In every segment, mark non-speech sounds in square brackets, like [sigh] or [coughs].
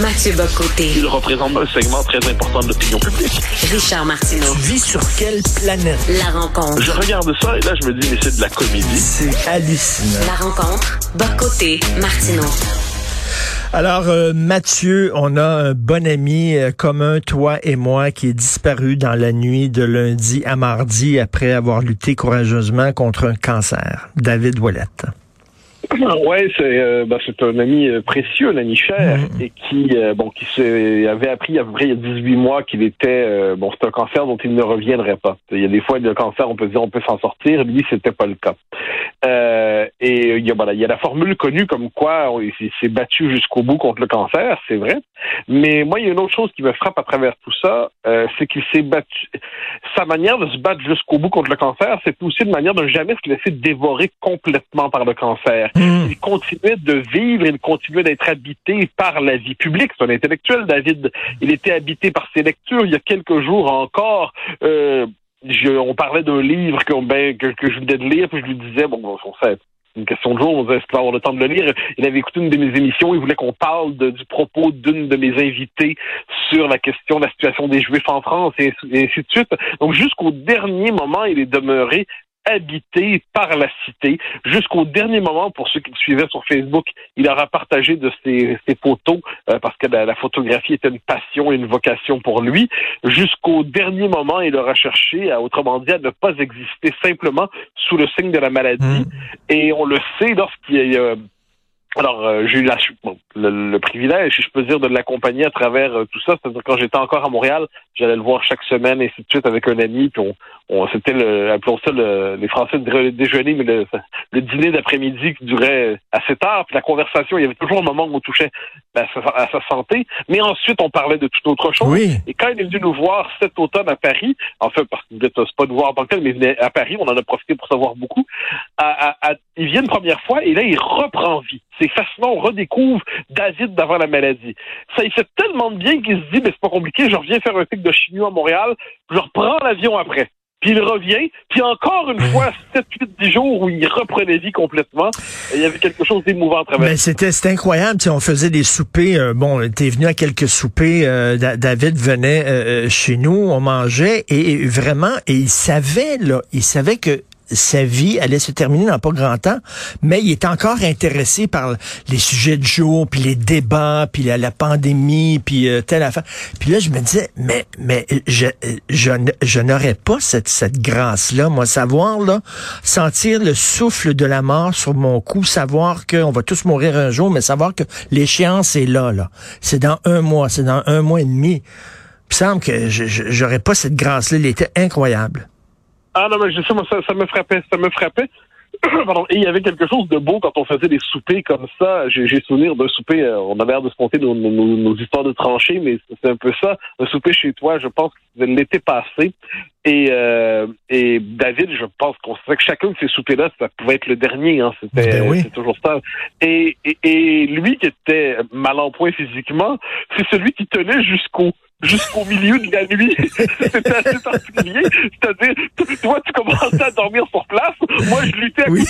Mathieu Bocoté. Il représente un segment très important de l'opinion publique. Richard Martineau. Tu vis sur quelle planète? La rencontre. Je regarde ça et là, je me dis, mais c'est de la comédie. C'est hallucinant. La rencontre. Bocoté. Martineau. Alors, euh, Mathieu, on a un bon ami euh, commun, toi et moi, qui est disparu dans la nuit de lundi à mardi après avoir lutté courageusement contre un cancer. David Ouellette. [coughs] Ouais, c'est euh, ben, c'est un ami euh, précieux, un ami cher, Mhm. et qui euh, bon qui avait appris à peu près il y a 18 mois qu'il était euh, bon c'est un cancer dont il ne reviendrait pas. Il y a des fois le cancer on peut dire on peut s'en sortir, lui c'était pas le cas. Euh, et il y a voilà il y a la formule connue comme quoi on- il s'est- s'est battu jusqu'au bout contre le cancer, c'est vrai. Mais moi il y a une autre chose qui me frappe à travers tout ça, euh, c'est qu'il s'est battu. Sa manière de se battre jusqu'au bout contre le cancer, c'est aussi une manière de ne jamais se laisser dévorer complètement par le cancer. Hmm. Il continuait de vivre, il continuait d'être habité par la vie publique. C'est un intellectuel, David. Il était habité par ses lectures. Il y a quelques jours encore, euh, je- on parlait d'un livre que, ben, que, je venais de lire, puis je lui disais, bon, bon, on une question de jour, on disait, est-ce avoir le temps de le lire? Il avait écouté une de mes émissions, il voulait qu'on parle du propos d'une de mes invitées sur la question de la situation des Juifs en France et ainsi de suite. Donc, jusqu'au dernier moment, il est demeuré habité par la cité. Jusqu'au dernier moment, pour ceux qui le suivaient sur Facebook, il aura partagé de ses, ses photos euh, parce que la, la photographie était une passion et une vocation pour lui. Jusqu'au dernier moment, il aura cherché, à, autrement dit, à ne pas exister simplement sous le signe de la maladie. Hmm. Et on le sait lorsqu'il y a... alors, euh, j'ai eu la, bon, le, le privilège, si je peux dire, de l'accompagner à travers euh, tout ça. C'est-à-dire quand j'étais encore à Montréal, j'allais le voir chaque semaine, et ainsi de suite, avec un ami. Puis on, on c'était le, appelons ça le, les Français le déjeuner, mais le, le dîner d'après-midi qui durait assez tard. Puis la conversation, il y avait toujours un moment où on touchait à sa, à sa santé. Mais ensuite, on parlait de toute autre chose. Oui. Et quand il est venu nous voir cet automne à Paris, en fait, parce qu'il ne pas nous voir en tant que tel, mais il venait à Paris, on en a profité pour savoir beaucoup. À, à- à- il vient une première fois et là, il reprend vie. C'est fascinant, on redécouvre David d'avant la maladie. Ça, il fait tellement de bien qu'il se dit, mais c'est pas compliqué, je reviens faire un cycle de chimio à Montréal, je reprends l'avion après. Puis il revient, puis encore une fois, 7, 8, 10 jours où il reprenait vie complètement. Il y avait quelque chose d'émouvant à travers Ben, c'était c'était incroyable. On faisait des soupers. euh, bon, t'es venu à quelques soupers. euh, Da- David venait euh, chez nous, on mangeait et, et vraiment, et il savait là, il savait que sa vie allait se terminer dans pas grand temps, mais il est encore intéressé par les sujets de jour, puis les débats, puis la, pandémie, puis euh, telle affaire. Puis là, je me disais, mais mais je je, je n'aurais pas cette cette grâce là, moi, savoir là, sentir le souffle de la mort sur mon cou, savoir qu'on va tous mourir un jour, mais savoir que l'échéance est là, là. C'est dans un mois, c'est dans un mois et demi. Il me semble que j'aurais pas cette grâce-là. Il était incroyable. Ah non, mais je sais, moi, ça, me frappait, ça me frappait. [clears throat] Pardon. Et il y avait quelque chose de beau quand on faisait des soupers comme ça. J'ai souvenir d'un souper, euh, on avait l'air de se compter nos, nos- histoires de tranchées, mais c'est un peu ça. Un souper chez toi, je pense que l'été passé. Et, euh, et David, je pense qu'on sait que chacun de ces soupers-là, ça pouvait être le dernier. Hein, C'était Ben oui. c'est toujours ça. Et, et, et lui qui était mal en point physiquement, c'est celui qui tenait jusqu'au jusqu'au milieu de la nuit. [laughs] C'était assez particulier. C'est-à-dire, toi, tu commençais à dormir sur place. Moi, je luttais à Oui.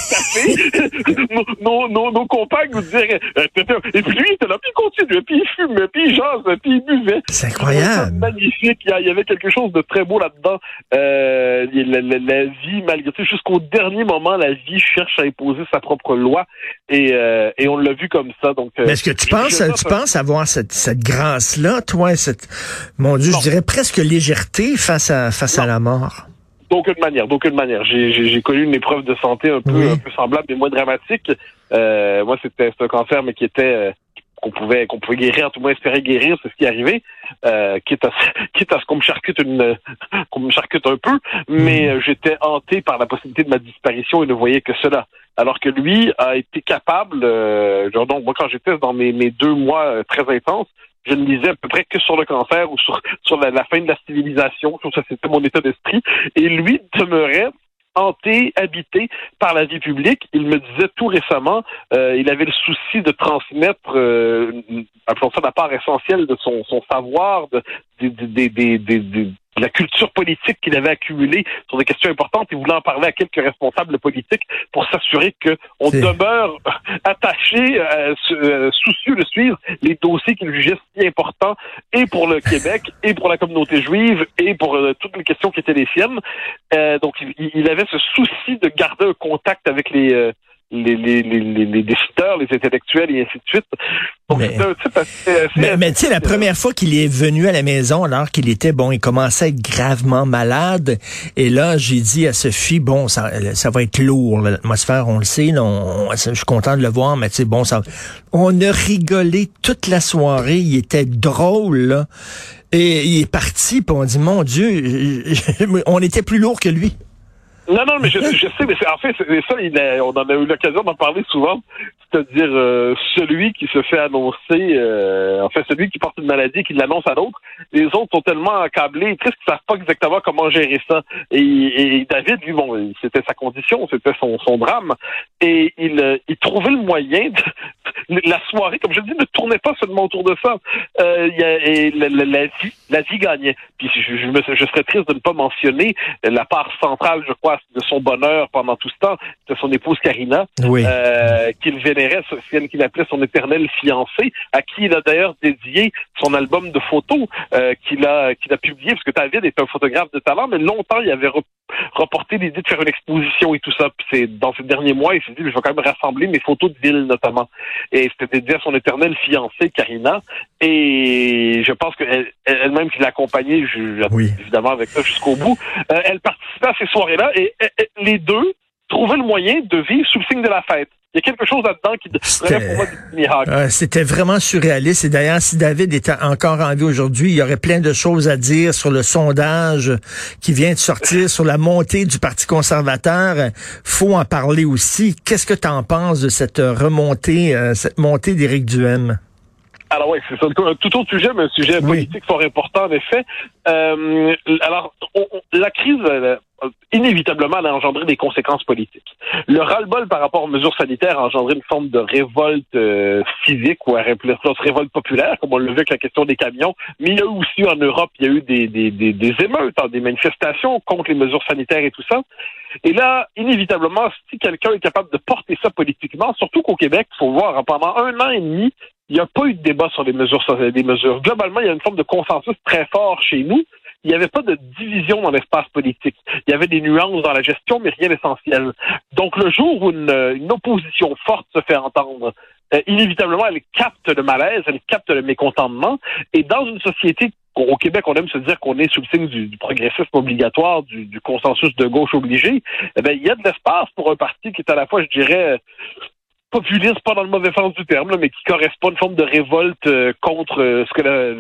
coups de [laughs] nos, nos, nos, compagnes nous disaient... euh, Et puis lui, il était là, puis il continuait, puis il fumait, puis il jase, puis il buvait. C'est incroyable. Magnifique. Il y avait quelque chose de très beau là-dedans. Euh, la, la- la vie, malgré tout, jusqu'au dernier moment, la vie cherche à imposer sa propre loi. Et, euh, et on l'a vu comme ça. Donc, euh, Mais est-ce que tu penses, tu penses avoir cette, cette grâce-là, toi, cette, mon Dieu, Non. je dirais presque légèreté face à, face à la mort? D'aucune manière, d'aucune manière. J'ai, connu une épreuve de santé un peu, Oui. un peu semblable, mais moins dramatique. Euh, moi, c'était, c'était un cancer, mais qui était euh, qu'on pouvait, qu'on pouvait guérir, tout le moins espérer guérir, c'est ce qui est arrivé. Euh, quitte à, [laughs] quitte à ce qu'on me charcute une, [laughs] qu'on me charcute un peu, mais euh, j'étais hanté par la possibilité de ma disparition et ne voyais que cela. Alors que lui a été capable, euh, genre, donc moi quand j'étais dans mes, mes deux mois euh, très intenses, je ne lisais à peu près que sur le cancer ou sur, sur la, la fin de la civilisation. Ça, c'était mon état d'esprit. Et lui demeurait hanté, habité par la vie publique. Il me disait tout récemment, euh, il avait le souci de transmettre, euh, appelons ça la part essentielle de son, savoir, de, la culture politique qu'il avait accumulée sur des questions importantes. Il voulait en parler à quelques responsables politiques pour s'assurer qu'on demeure [laughs] attaché, euh, euh, soucieux de suivre les dossiers qu'il jugeait si importants et pour le Québec [laughs] et pour la communauté juive et pour euh, toutes les questions qui étaient les siennes. donc, il, il, avait ce souci de garder un contact avec les les, les, les, les, décideurs, les intellectuels et ainsi de suite. Donc, mais, un type assez, mais, mais tu sais, la première fois qu'il est venu à la maison, alors qu'il était, bon, il commençait à être gravement malade, et là, j'ai dit à Sophie, bon, ça, ça va être lourd, l'atmosphère, on le sait, là, je suis content de le voir, mais tu sais, bon, ça, on a rigolé toute la soirée, il était drôle, là, et il est parti, puis on dit, mon Dieu, [laughs] on était plus lourd que lui. Non, non, mais je, [laughs] je sais, mais en fait, c'est ça, il on en a eu l'occasion d'en parler souvent, c'est-à-dire euh, celui qui se fait annoncer, euh, en fait, celui qui porte une maladie, qui l'annonce à l'autre, les autres sont tellement accablés, tristes qu'ils savent pas exactement comment gérer ça. Et, et David, lui, bon, c'était sa condition, c'était son, son drame, et il, euh, il trouvait le moyen de, la soirée, comme je dis, ne tournait pas seulement autour de ça. Euh, y a, et la, la, vie, la vie gagnait. Puis je, je, me, je serais triste de ne pas mentionner la part centrale, je crois, de son bonheur pendant tout ce temps, de son épouse Karina, euh, qu'il vénérait, celle qu'il appelait son éternel fiancé, à qui il a d'ailleurs dédié son album de photos euh, qu'il a qu'il a publié, parce que David est un photographe de talent, mais longtemps il avait reporté l'idée de faire une exposition et tout ça. C'est dans ces derniers mois, il s'est dit, je vais quand même rassembler mes photos de ville notamment. Et c'était dédié à son éternel fiancé, Karina. Et je pense qu'elle elle-même qui l'accompagnait, évidemment avec ça jusqu'au bout, euh, elle participait à ces soirées-là et les deux trouvaient le moyen de vivre sous le signe de la fête. Il y a quelque chose là-dedans qui euh, C'était vraiment surréaliste. Et d'ailleurs, si David était encore en vie aujourd'hui, il y aurait plein de choses à dire sur le sondage qui vient de sortir, sur la montée du Parti conservateur. Faut en parler aussi. Qu'est-ce que tu en penses de cette remontée, euh, cette montée d'Éric Duhem? Alors oui, c'est un tout autre sujet, mais un sujet politique fort important en effet. Euh, alors, la crise, inévitablement, elle a engendré des conséquences politiques. Le ras-le-bol par rapport aux mesures sanitaires a engendré une forme de révolte euh, civique ou une révolte populaire, comme on l'a vu avec la question des camions. Mais il y a eu aussi en Europe, il y a eu des, des, des, des émeutes, hein, des manifestations contre les mesures sanitaires et tout ça. Et là, inévitablement, si quelqu'un est capable de porter ça politiquement, surtout qu'au Québec, il faut voir, hein, pendant un an et demi, il n'y a pas eu de débat sur les mesures, des mesures. Globalement, il y a une forme de consensus très fort chez nous. Il n'y avait pas de division dans l'espace politique. Il y avait des nuances dans la gestion, mais rien d'essentiel. Donc, le jour où une, opposition forte se fait entendre, euh, inévitablement, elle capte le malaise, elle capte le mécontentement. Et dans une société au Québec, on aime se dire qu'on est sous le signe du, progressisme obligatoire, du, du, consensus de gauche obligé. Eh bien, il y a de l'espace pour un parti qui est à la fois, je dirais, populiste, pas dans le mauvais sens du terme, mais qui correspond à une forme de révolte euh, contre euh, ce que le,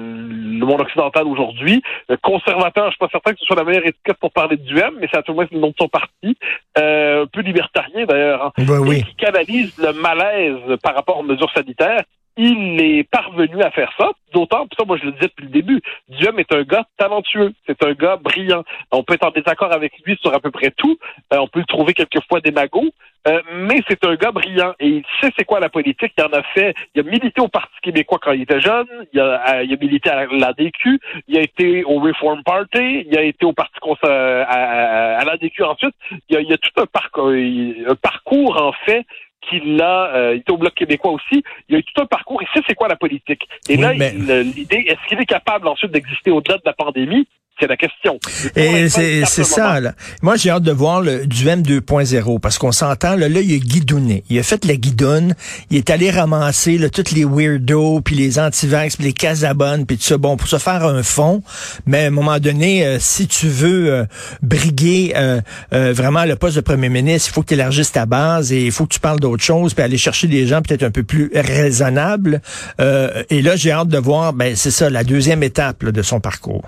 monde occidental aujourd'hui. Euh, conservateur, je suis pas certain que ce soit la meilleure étiquette pour parler du M, mais c'est à tout le moins le nom de son parti. un peu libertarien d'ailleurs, hein, ben oui. qui canalise le malaise par rapport aux mesures sanitaires il est parvenu à faire ça, d'autant, ça moi je le disais depuis le début, Duhem est un gars talentueux, c'est un gars brillant. On peut être en désaccord avec lui sur à peu près tout, on peut le trouver quelquefois démago, euh, mais c'est un gars brillant et il sait c'est quoi la politique. Il en a fait. Il a milité au Parti québécois quand il était jeune. Il a, euh, milité à l'ADQ. Il a été au Reform Party. Il a été au Parti à, à, à l'ADQ ensuite. Il y a, a tout un parcours, un parcours en fait qu'il a, euh, il était au Bloc québécois aussi, il a eu tout un parcours, il sait c'est quoi la politique? Et là, l'idée, est-ce qu'il est capable ensuite d'exister au-delà de la pandémie? C'est la question. Et c'est ça. Là. Moi, j'ai hâte de voir le Duhem 2.0 parce qu'on s'entend. Là, là, il a guidonné. Il a fait la guidonne. Il est allé ramasser là, tous les weirdos, puis les antivax, puis les casabones, puis tout ça. Bon, pour se faire un fond. Mais à un moment donné, euh, si tu veux euh, briguer euh, vraiment le poste de premier ministre, il faut que tu élargisses ta base et il faut que tu parles d'autre chose, puis aller chercher des gens peut-être un peu plus raisonnables. et là, j'ai hâte de voir, ben c'est ça, la deuxième étape de son parcours.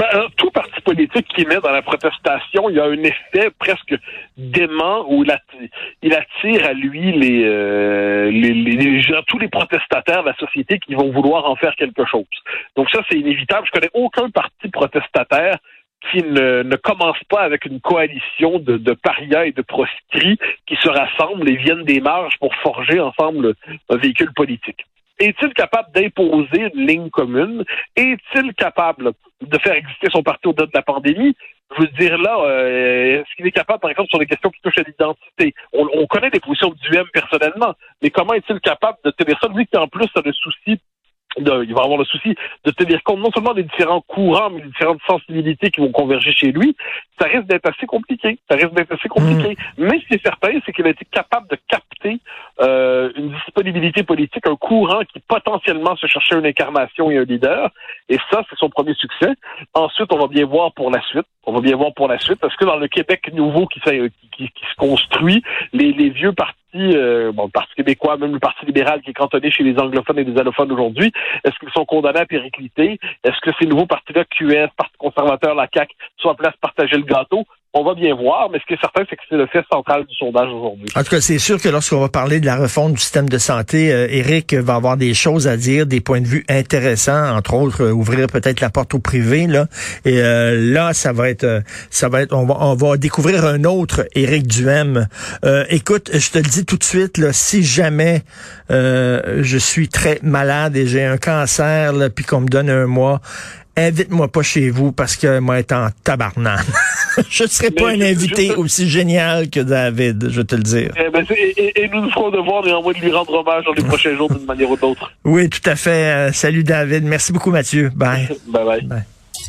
Ben, euh, tout parti politique qui met dans la protestation, il y a un effet presque dément où il attire, à lui les, euh, les, gens, tous les protestataires de la société qui vont vouloir en faire quelque chose. Donc ça, c'est inévitable. Je connais aucun parti protestataire qui ne, ne commence pas avec une coalition de, de parias et de proscrits qui se rassemblent et viennent des marges pour forger ensemble un véhicule politique. Est-il capable d'imposer une ligne commune? Est-il capable de faire exister son parti au-delà de la pandémie. Je veux dire là, euh, est-ce qu'il est capable, par exemple, sur des questions qui touchent à l'identité on, on, connaît des positions du M personnellement, mais comment est-il capable de tenir ça Lui qui en plus a le souci de, il va avoir le souci de tenir compte non seulement des différents courants, mais des différentes sensibilités qui vont converger chez lui. Ça risque d'être assez compliqué. Ça risque d'être assez compliqué. Mm. Mais ce qui est certain, c'est qu'il a été capable de capter euh, une disponibilité politique, un courant qui potentiellement se cherchait une incarnation et un leader. Et ça, c'est son premier succès. Ensuite, on va bien voir pour la suite. On va bien voir pour la suite, parce que dans le Québec nouveau qui, qui, qui se construit, les, les vieux partis euh, le Parti québécois, même le Parti libéral qui est cantonné chez les anglophones et les allophones aujourd'hui, est-ce qu'ils sont condamnés à péricliter? Est-ce que ces nouveaux partis-là, QS, Parti conservateur, la CAQ, sont en place partager le gâteau? On va bien voir, mais ce qui est certain, c'est que c'est le fait central du sondage aujourd'hui. En tout cas, c'est sûr que lorsqu'on va parler de la refonte du système de santé, euh, Éric va avoir des choses à dire, des points de vue intéressants, entre autres, euh, ouvrir peut-être la porte au privé, là. Et euh, là, ça va être, ça va être, on va, on va découvrir un autre Éric Duhem. écoute, je te le dis tout de suite, là, si jamais je suis très malade et j'ai un cancer, puis qu'on me donne un mois, invite-moi pas chez vous parce que moi être en tabarnane. [laughs] je ne serais pas un invité aussi génial que David, je vais te le dire. Eh ben, et, nous nous ferons devoir néanmoins de lui rendre hommage dans les prochains jours d'une manière ou d'autre. Oui, tout à fait. Euh, salut David. Merci beaucoup Mathieu. Bye. [laughs] bye. bye. bye.